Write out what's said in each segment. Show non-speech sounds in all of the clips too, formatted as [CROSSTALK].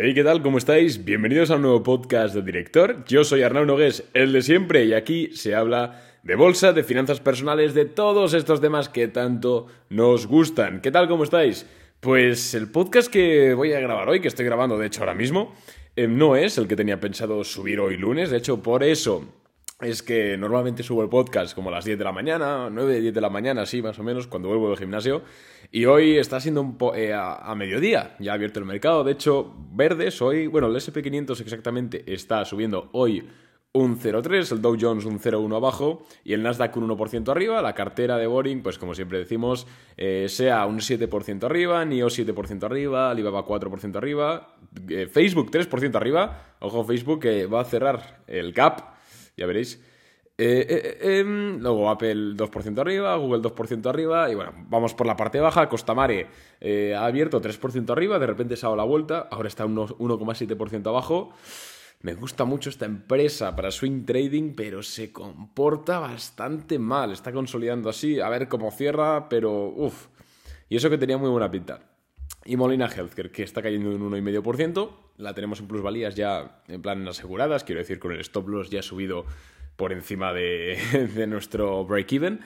Hey, ¿qué tal? ¿Cómo estáis? Bienvenidos a un nuevo podcast de director. Yo soy Arnau Nogués, el de siempre, y aquí se habla de bolsa, de finanzas personales, de todos estos temas que tanto nos gustan. ¿Qué tal? ¿Cómo estáis? Pues el podcast que voy a grabar hoy, que estoy grabando de hecho ahora mismo, eh, no es el que tenía pensado subir hoy lunes. De hecho, por eso es que normalmente subo el podcast como a las 10 de la mañana, 9, 10 de la mañana, así más o menos, cuando vuelvo del gimnasio. Y hoy está siendo un eh, a, mediodía, ya ha abierto el mercado. De hecho, verdes hoy, bueno, el SP500 exactamente está subiendo hoy un 0,3, el Dow Jones un 0,1 abajo y el Nasdaq un 1% arriba. La cartera de Boring, pues como siempre decimos, eh, sea un 7% arriba, NIO 7% arriba, Alibaba 4% arriba, eh, Facebook 3% arriba. Ojo, Facebook que va a cerrar el gap ya veréis. Eh, eh, eh, em, luego Apple 2% arriba, Google 2% arriba, y bueno, vamos por la parte baja. Costamare ha abierto 3% arriba, de repente se ha dado la vuelta, ahora está 1,7% abajo. Me gusta mucho esta empresa para swing trading, pero se comporta bastante mal. Está consolidando así, a ver cómo cierra, pero uff. Y eso que tenía muy buena pinta. Y Molina Healthcare, que está cayendo en un 1,5%. La tenemos en plusvalías ya en plan aseguradas, quiero decir, con el stop loss ya subido por encima de, [LAUGHS] nuestro break-even.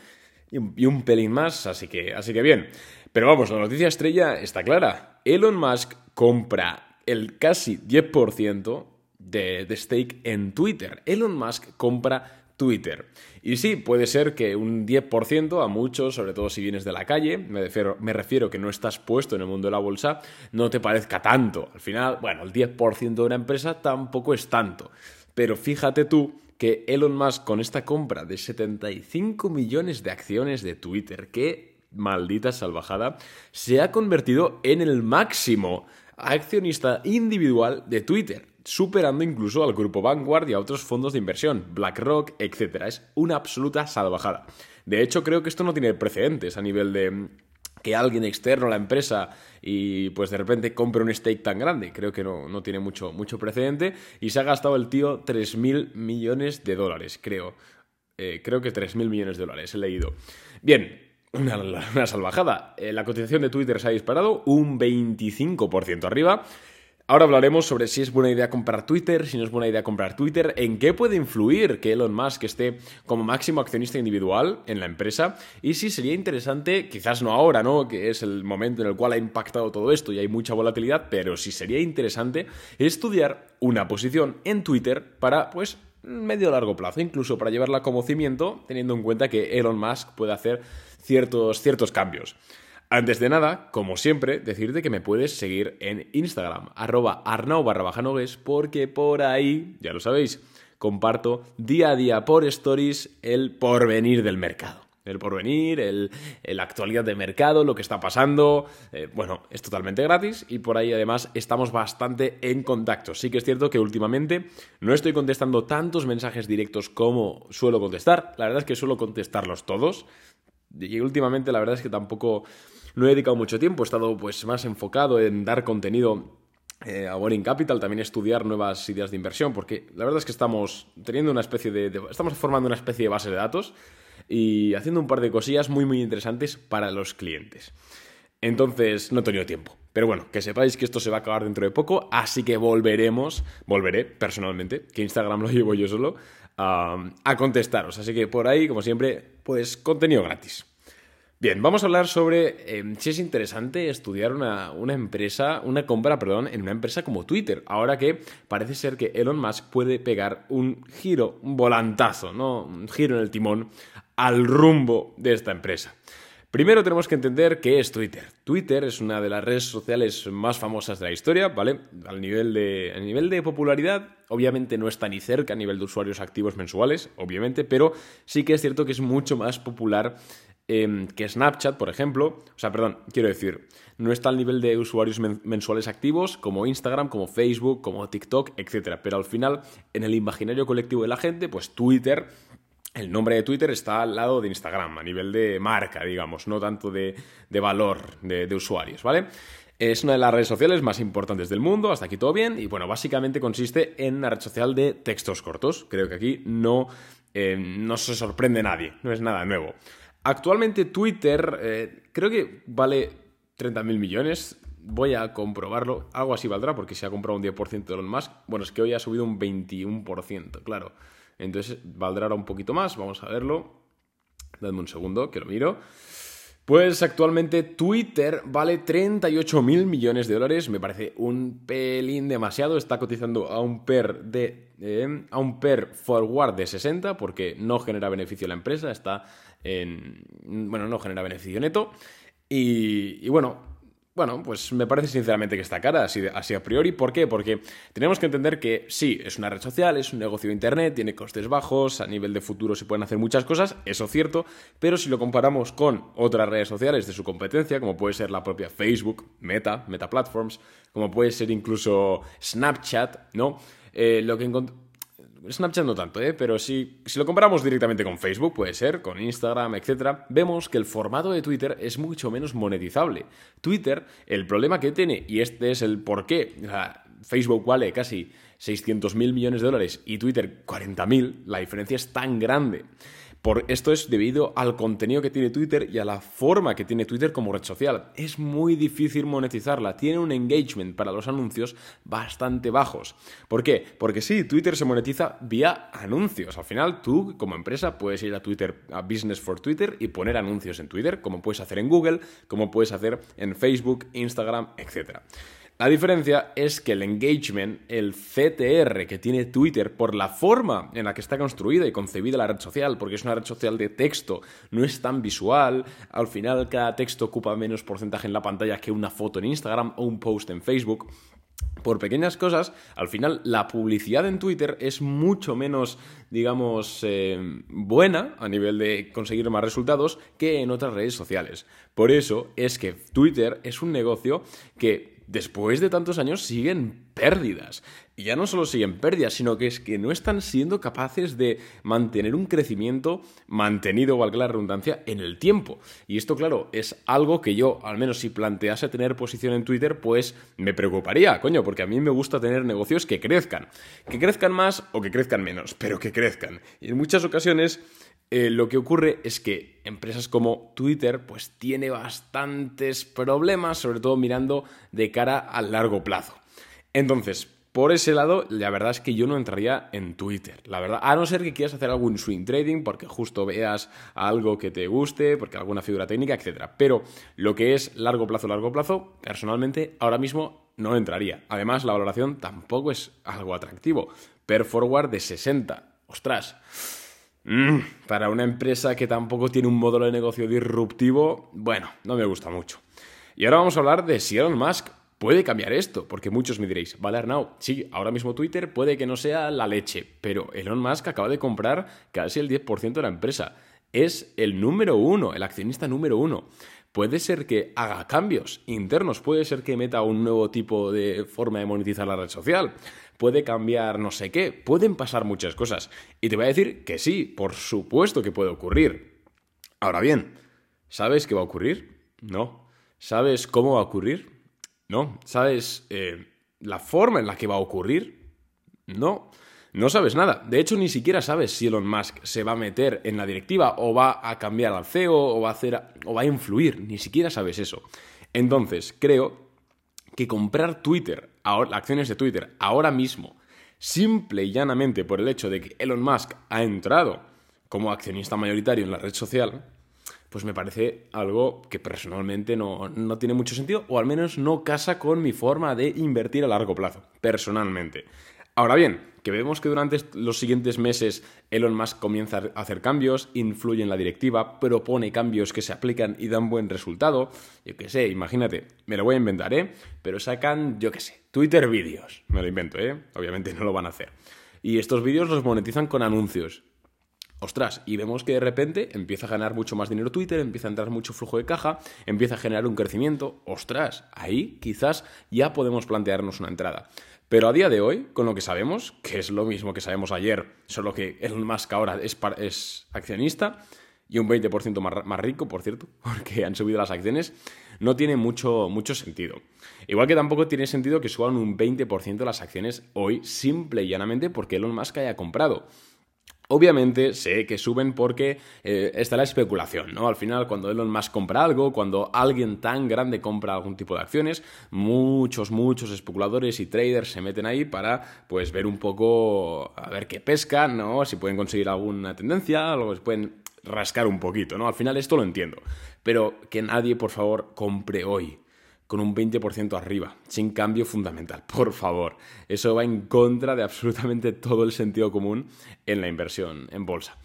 Y, un pelín más, así que, así que bien. Pero vamos, la noticia estrella está clara. Elon Musk compra el casi 10% de, de stake en Twitter. Elon Musk compra Twitter. Y sí, puede ser que un 10% a muchos, sobre todo si vienes de la calle, me refiero, me que no estás puesto en el mundo de la bolsa, no te parezca tanto. Al final, bueno, el 10% de una empresa tampoco es tanto. Pero fíjate tú que Elon Musk con esta compra de 75 millones de acciones de Twitter, qué maldita salvajada, se ha convertido en el máximo accionista individual de Twitter superando incluso al grupo Vanguard y a otros fondos de inversión, BlackRock, etc. Es una absoluta salvajada. De hecho, creo que esto no tiene precedentes a nivel de que alguien externo a la empresa y pues de repente compre un stake tan grande. Creo que no, tiene mucho, mucho precedente y se ha gastado el tío 3.000 millones de dólares, creo. Eh, creo que 3.000 millones de dólares, he leído. Bien, una, una salvajada. Eh, la cotización de Twitter se ha disparado un 25% arriba Ahora hablaremos sobre si es buena idea comprar Twitter, si no es buena idea comprar Twitter, en qué puede influir que Elon Musk esté como máximo accionista individual en la empresa y si sería interesante, quizás no ahora, ¿no? Que es el momento en el cual ha impactado todo esto y hay mucha volatilidad, pero si sería interesante estudiar una posición en Twitter para, pues, medio largo plazo, incluso para llevarla como cimiento, teniendo en cuenta que Elon Musk puede hacer ciertos, ciertos cambios. Antes de nada, como siempre, decirte que me puedes seguir en Instagram, arroba arnau barra porque por ahí, ya lo sabéis, comparto día a día por stories el porvenir del mercado. El porvenir, el, la actualidad de mercado, lo que está pasando. Eh, bueno, es totalmente gratis y por ahí además estamos bastante en contacto. Sí que es cierto que últimamente no estoy contestando tantos mensajes directos como suelo contestar. La verdad es que suelo contestarlos todos. Y últimamente la verdad es que tampoco no he dedicado mucho tiempo, he estado pues más enfocado en dar contenido eh, a Boring Capital, también estudiar nuevas ideas de inversión, porque la verdad es que estamos teniendo una especie de, estamos formando una especie de base de datos y haciendo un par de cosillas muy muy interesantes para los clientes. Entonces no he tenido tiempo. Pero bueno, que sepáis que esto se va a acabar dentro de poco, así que volveremos, volveré personalmente, que Instagram lo llevo yo solo, a contestaros. Así que por ahí, como siempre, pues contenido gratis. Bien, vamos a hablar sobre em, si es interesante estudiar una, una, empresa, una compra, perdón, en una empresa como Twitter, ahora que parece ser que Elon Musk puede pegar un giro, un volantazo, ¿no? Un giro en el timón al rumbo de esta empresa. Primero tenemos que entender qué es Twitter. Twitter es una de las redes sociales más famosas de la historia, ¿vale? Al nivel de, nivel de popularidad, obviamente no está ni cerca a nivel de usuarios activos mensuales, obviamente, pero sí que es cierto que es mucho más popular Em, que Snapchat, por ejemplo. O sea, perdón, quiero decir, no está al nivel de usuarios mensuales activos como Instagram, como Facebook, como TikTok, etc. Pero al final, en el imaginario colectivo de la gente, pues Twitter el nombre de Twitter está al lado de Instagram, a nivel de marca, digamos, no tanto de, valor de, usuarios, ¿vale? Es una de las redes sociales más importantes del mundo, hasta aquí todo bien, y bueno, básicamente consiste en una red social de textos cortos. Creo que aquí no, eh, no se sorprende nadie, no es nada nuevo. Actualmente Twitter eh, creo que vale 30.000 millones, voy a comprobarlo. Algo así valdrá porque se ha comprado un 10% de Elon Musk. Bueno, es que hoy ha subido un 21%, claro. Entonces valdrá un poquito más. Vamos a verlo. Dadme un segundo que lo miro. Pues actualmente Twitter vale 38 mil millones de dólares, me parece un pelín demasiado, está cotizando a un PER de eh, a un PER forward de 60 porque no genera beneficio a la empresa, está en bueno, no genera beneficio neto y, bueno, bueno, pues me parece sinceramente que está cara, así, a priori. ¿Por qué? Porque tenemos que entender que sí, es una red social, es un negocio de Internet, tiene costes bajos, a nivel de futuro se pueden hacer muchas cosas, eso es cierto, pero si lo comparamos con otras redes sociales de su competencia, como puede ser la propia Facebook, Meta, Meta Platforms, como puede ser incluso Snapchat, ¿no? Eh, lo que Snapchat no tanto, ¿eh? pero si, si lo comparamos directamente con Facebook, puede ser, con Instagram, etc., vemos que el formato de Twitter es mucho menos monetizable. Twitter, el problema que tiene, y este es el por qué, Facebook vale casi 600 mil millones de dólares y Twitter 40 mil, la diferencia es tan grande por esto es debido al contenido que tiene Twitter y a la forma que tiene Twitter como red social. Es muy difícil monetizarla, tiene un engagement para los anuncios bastante bajos. ¿Por qué? Porque sí, Twitter se monetiza vía anuncios. Al final, tú como empresa puedes ir a Twitter, a Business for Twitter y poner anuncios en Twitter, como puedes hacer en Google, como puedes hacer en Facebook, Instagram, etc. La diferencia es que el engagement, el CTR que tiene Twitter por la forma en la que está construida y concebida la red social, porque es una red social de texto, no es tan visual, al final cada texto ocupa menos porcentaje en la pantalla que una foto en Instagram o un post en Facebook por pequeñas cosas, al final la publicidad en Twitter es mucho menos, digamos, eh, buena a nivel de conseguir más resultados que en otras redes sociales. Por eso es que Twitter es un negocio que después de tantos años siguen pérdidas. Y ya no solo siguen pérdidas, sino que es que no están siendo capaces de mantener un crecimiento mantenido, valga la redundancia, en el tiempo. Y esto, claro, es algo que yo, al menos si plantease tener posición en Twitter, pues me preocuparía, coño, porque a mí me gusta tener negocios que crezcan. Que crezcan más o que crezcan menos, pero que crezcan. Y en muchas ocasiones eh, lo que ocurre es que empresas como Twitter pues tiene bastantes problemas, sobre todo mirando de cara al largo plazo. Entonces, por ese lado, la verdad es que yo no entraría en Twitter. La verdad, a no ser que quieras hacer algún swing trading, porque justo veas algo que te guste, porque alguna figura técnica, etc. Pero lo que es largo plazo, largo plazo, personalmente, ahora mismo no entraría. Además, la valoración tampoco es algo atractivo. Per forward de 60. Ostras. Mm, para una empresa que tampoco tiene un modelo de negocio disruptivo, bueno, no me gusta mucho. Y ahora vamos a hablar de si Elon Musk puede cambiar esto, porque muchos me diréis, vale Arnau, sí, ahora mismo Twitter puede que no sea la leche, pero Elon Musk acaba de comprar casi el 10% de la empresa. Es el número uno, el accionista número uno. Puede ser que haga cambios internos, puede ser que meta un nuevo tipo de forma de monetizar la red social, puede cambiar no sé qué, pueden pasar muchas cosas. Y te voy a decir que sí, por supuesto que puede ocurrir. Ahora bien, ¿sabes qué va a ocurrir? No. ¿Sabes cómo va a ocurrir? No. ¿Sabes eh, la forma en la que va a ocurrir? No. No sabes nada. De hecho, ni siquiera sabes si Elon Musk se va a meter en la directiva o va a cambiar al CEO o va a, hacer, o va a influir. Ni siquiera sabes eso. Entonces, creo que comprar Twitter, acciones de Twitter, ahora mismo, simple y llanamente por el hecho de que Elon Musk ha entrado como accionista mayoritario en la red social, pues me parece algo que personalmente no, no, tiene mucho sentido, o al menos no casa con mi forma de invertir a largo plazo, personalmente. Ahora bien, que vemos que durante los siguientes meses Elon Musk comienza a hacer cambios, influye en la directiva, propone cambios que se aplican y dan buen resultado. Yo qué sé, imagínate, me lo voy a inventar, ¿eh? Pero sacan, yo qué sé, Twitter vídeos. Me lo invento, ¿eh? Obviamente no lo van a hacer. Y estos vídeos los monetizan con anuncios. Ostras, y vemos que de repente empieza a ganar mucho más dinero Twitter, empieza a entrar mucho flujo de caja, empieza a generar un crecimiento. Ostras, ahí quizás ya podemos plantearnos una entrada. Pero a día de hoy, con lo que sabemos, que es lo mismo que sabemos ayer, solo que Elon Musk ahora es, accionista y un 20% más, más, rico, por cierto, [LAUGHS] porque han subido las acciones, no tiene mucho, mucho sentido. Igual que tampoco tiene sentido que suban un 20% las acciones hoy, simple y llanamente porque Elon Musk haya comprado. Obviamente sé que suben porque eh, está la especulación, ¿no? Al final, cuando Elon Musk compra algo, cuando alguien tan grande compra algún tipo de acciones, muchos, muchos especuladores y traders se meten ahí para, pues, ver un poco, a ver qué pescan, ¿no? Si pueden conseguir alguna tendencia, algo, pueden rascar un poquito, ¿no? Al final esto lo entiendo. Pero que nadie, por favor, compre hoy con un 20% arriba, sin cambio fundamental. [LAUGHS] Por favor, eso va en contra de absolutamente todo el sentido común en la inversión en bolsa.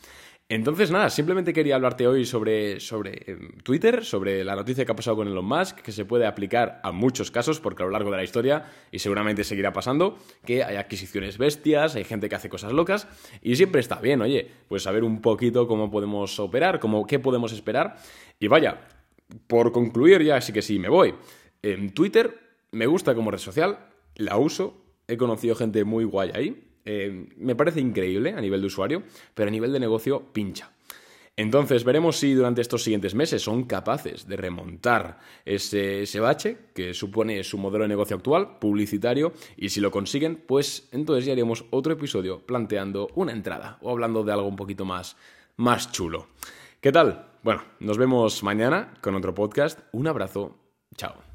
Entonces, nada, simplemente quería hablarte hoy sobre, sobre em, Twitter, sobre la noticia que ha pasado con Elon Musk, que se puede aplicar a muchos casos, porque a lo largo de la historia, y seguramente seguirá pasando, que hay adquisiciones bestias, hay gente que hace cosas locas, y siempre está bien, oye, pues saber un poquito cómo podemos operar, cómo, qué podemos esperar. Y vaya, por concluir ya, sí que sí, me voy. En Twitter me gusta como red social, la uso, he conocido gente muy guay ahí, eh, me parece increíble a nivel de usuario, pero a nivel de negocio pincha. Entonces veremos si durante estos siguientes meses son capaces de remontar ese, ese, bache que supone su modelo de negocio actual, publicitario, y si lo consiguen, pues entonces ya haremos otro episodio planteando una entrada o hablando de algo un poquito más, más chulo. ¿Qué tal? Bueno, nos vemos mañana con otro podcast. Un abrazo. Chao.